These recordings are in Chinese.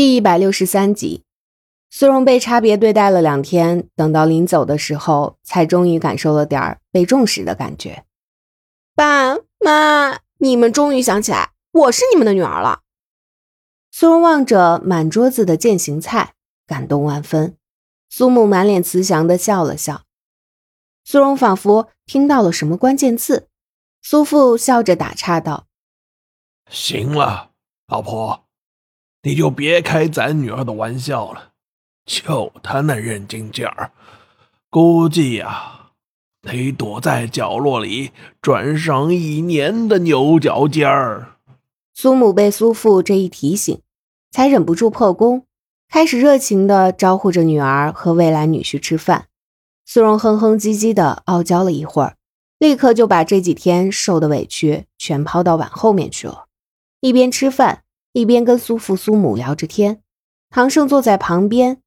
第一百六十三集，苏荣被差别对待了两天，等到临走的时候，才终于感受了点儿被重视的感觉。爸妈，你们终于想起来我是你们的女儿了。苏荣望着满桌子的践行菜，感动万分。苏母满脸慈祥的笑了笑。苏荣仿佛听到了什么关键字，苏父笑着打岔道：“行了，老婆。”你就别开咱女儿的玩笑了，就她那认真劲儿，估计呀得躲在角落里转上一年的牛角尖儿。苏母被苏父这一提醒，才忍不住破功，开始热情的招呼着女儿和未来女婿吃饭。苏荣哼哼唧唧的傲娇了一会儿，立刻就把这几天受的委屈全抛到碗后面去了，一边吃饭。一边跟苏父苏母聊着天，唐胜坐在旁边。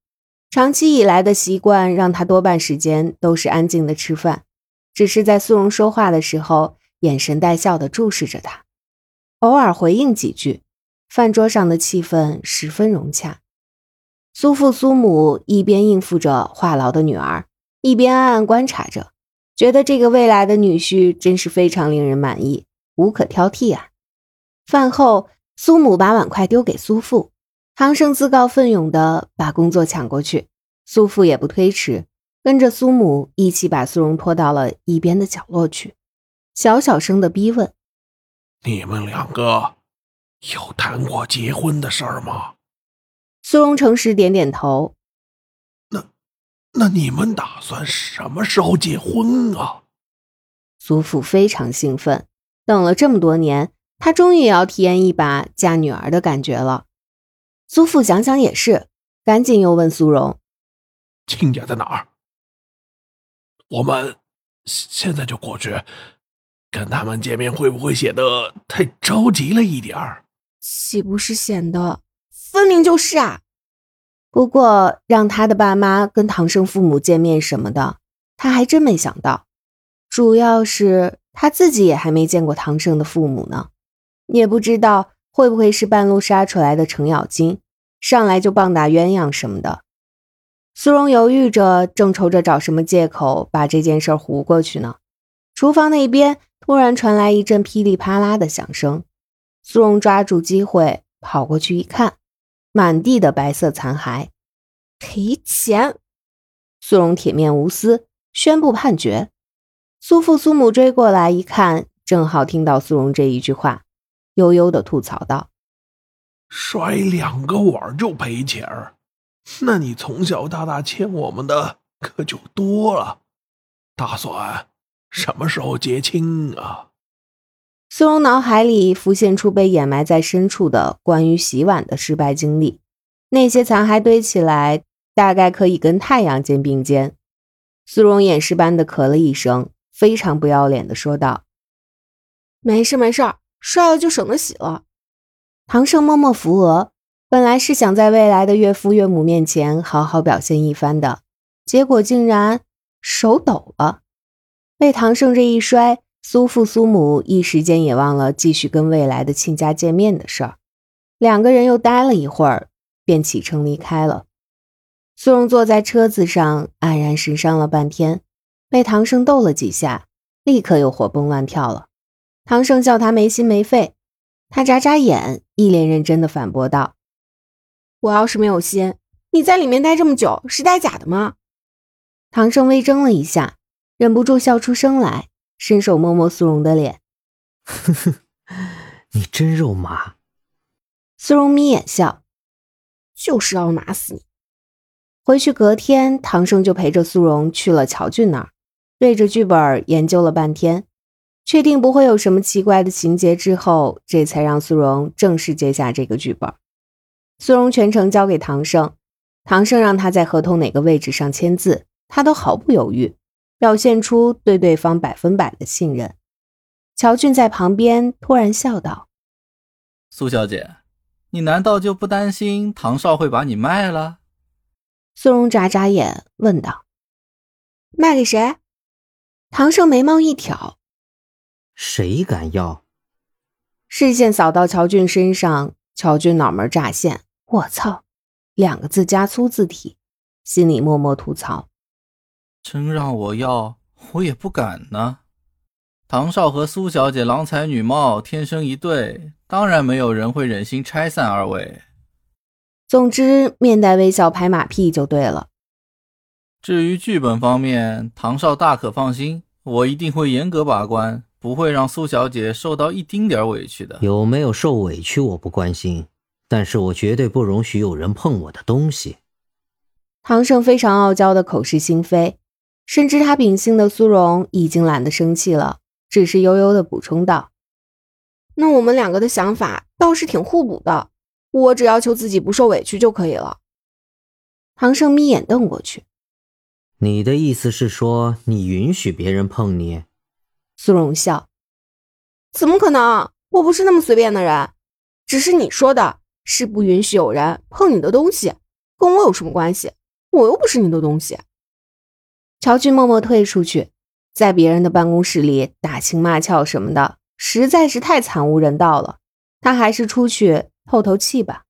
长期以来的习惯让他多半时间都是安静的吃饭，只是在苏荣说话的时候，眼神带笑的注视着他，偶尔回应几句。饭桌上的气氛十分融洽。苏父苏母一边应付着话痨的女儿，一边暗暗观察着，觉得这个未来的女婿真是非常令人满意，无可挑剔啊。饭后。苏母把碗筷丢给苏父，唐生自告奋勇的把工作抢过去。苏父也不推迟，跟着苏母一起把苏荣拖到了一边的角落去，小小声的逼问：“你们两个有谈过结婚的事儿吗？”苏荣诚实点点头。那那你们打算什么时候结婚啊？苏父非常兴奋，等了这么多年。他终于也要体验一把嫁女儿的感觉了。苏父想想也是，赶紧又问苏荣：“亲家在哪儿？我们现在就过去跟他们见面，会不会显得太着急了一点儿？岂不是显得分明就是啊？不过让他的爸妈跟唐生父母见面什么的，他还真没想到。主要是他自己也还没见过唐胜的父母呢。”也不知道会不会是半路杀出来的程咬金，上来就棒打鸳鸯什么的。苏荣犹豫着，正愁着找什么借口把这件事糊过去呢。厨房那边突然传来一阵噼里啪啦的响声，苏荣抓住机会跑过去一看，满地的白色残骸。赔钱！苏荣铁面无私，宣布判决。苏父苏母追过来一看，正好听到苏荣这一句话。悠悠的吐槽道：“摔两个碗就赔钱儿，那你从小到大欠我们的可就多了。打算什么时候结清啊？”苏荣脑海里浮现出被掩埋在深处的关于洗碗的失败经历，那些残骸堆起来，大概可以跟太阳肩并肩。苏荣掩饰般的咳了一声，非常不要脸的说道：“没事，没事。”摔了就省得洗了。唐胜默默扶额，本来是想在未来的岳父岳母面前好好表现一番的，结果竟然手抖了。被唐胜这一摔，苏父苏母一时间也忘了继续跟未来的亲家见面的事儿。两个人又待了一会儿，便启程离开了。苏荣坐在车子上，黯然神伤了半天，被唐胜逗了几下，立刻又活蹦乱跳了。唐胜笑他没心没肺，他眨眨眼，一脸认真的反驳道：“我要是没有心，你在里面待这么久是待假的吗？”唐胜微怔了一下，忍不住笑出声来，伸手摸摸苏荣的脸：“呵呵，你真肉麻。”苏荣眯眼笑：“就是要拿死你。”回去隔天，唐胜就陪着苏荣去了乔俊那儿，对着剧本研究了半天。确定不会有什么奇怪的情节之后，这才让苏荣正式接下这个剧本。苏荣全程交给唐胜，唐胜让他在合同哪个位置上签字，他都毫不犹豫，表现出对对方百分百的信任。乔俊在旁边突然笑道：“苏小姐，你难道就不担心唐少会把你卖了？”苏荣眨眨眼问道：“卖给谁？”唐胜眉毛一挑。谁敢要？视线扫到乔俊身上，乔俊脑门乍现，我操！两个字加粗字体，心里默默吐槽。真让我要，我也不敢呢。唐少和苏小姐郎才女貌，天生一对，当然没有人会忍心拆散二位。总之，面带微笑拍马屁就对了。至于剧本方面，唐少大可放心，我一定会严格把关，不会让苏小姐受到一丁点委屈的。有没有受委屈我不关心，但是我绝对不容许有人碰我的东西。唐胜非常傲娇的口是心非，深知他秉性的苏荣已经懒得生气了，只是悠悠的补充道：“那我们两个的想法倒是挺互补的，我只要求自己不受委屈就可以了。”唐胜眯眼瞪过去。你的意思是说，你允许别人碰你？苏荣笑，怎么可能？我不是那么随便的人。只是你说的是不允许有人碰你的东西，跟我有什么关系？我又不是你的东西。乔俊默默退出去，在别人的办公室里打情骂俏什么的，实在是太惨无人道了。他还是出去透透气吧。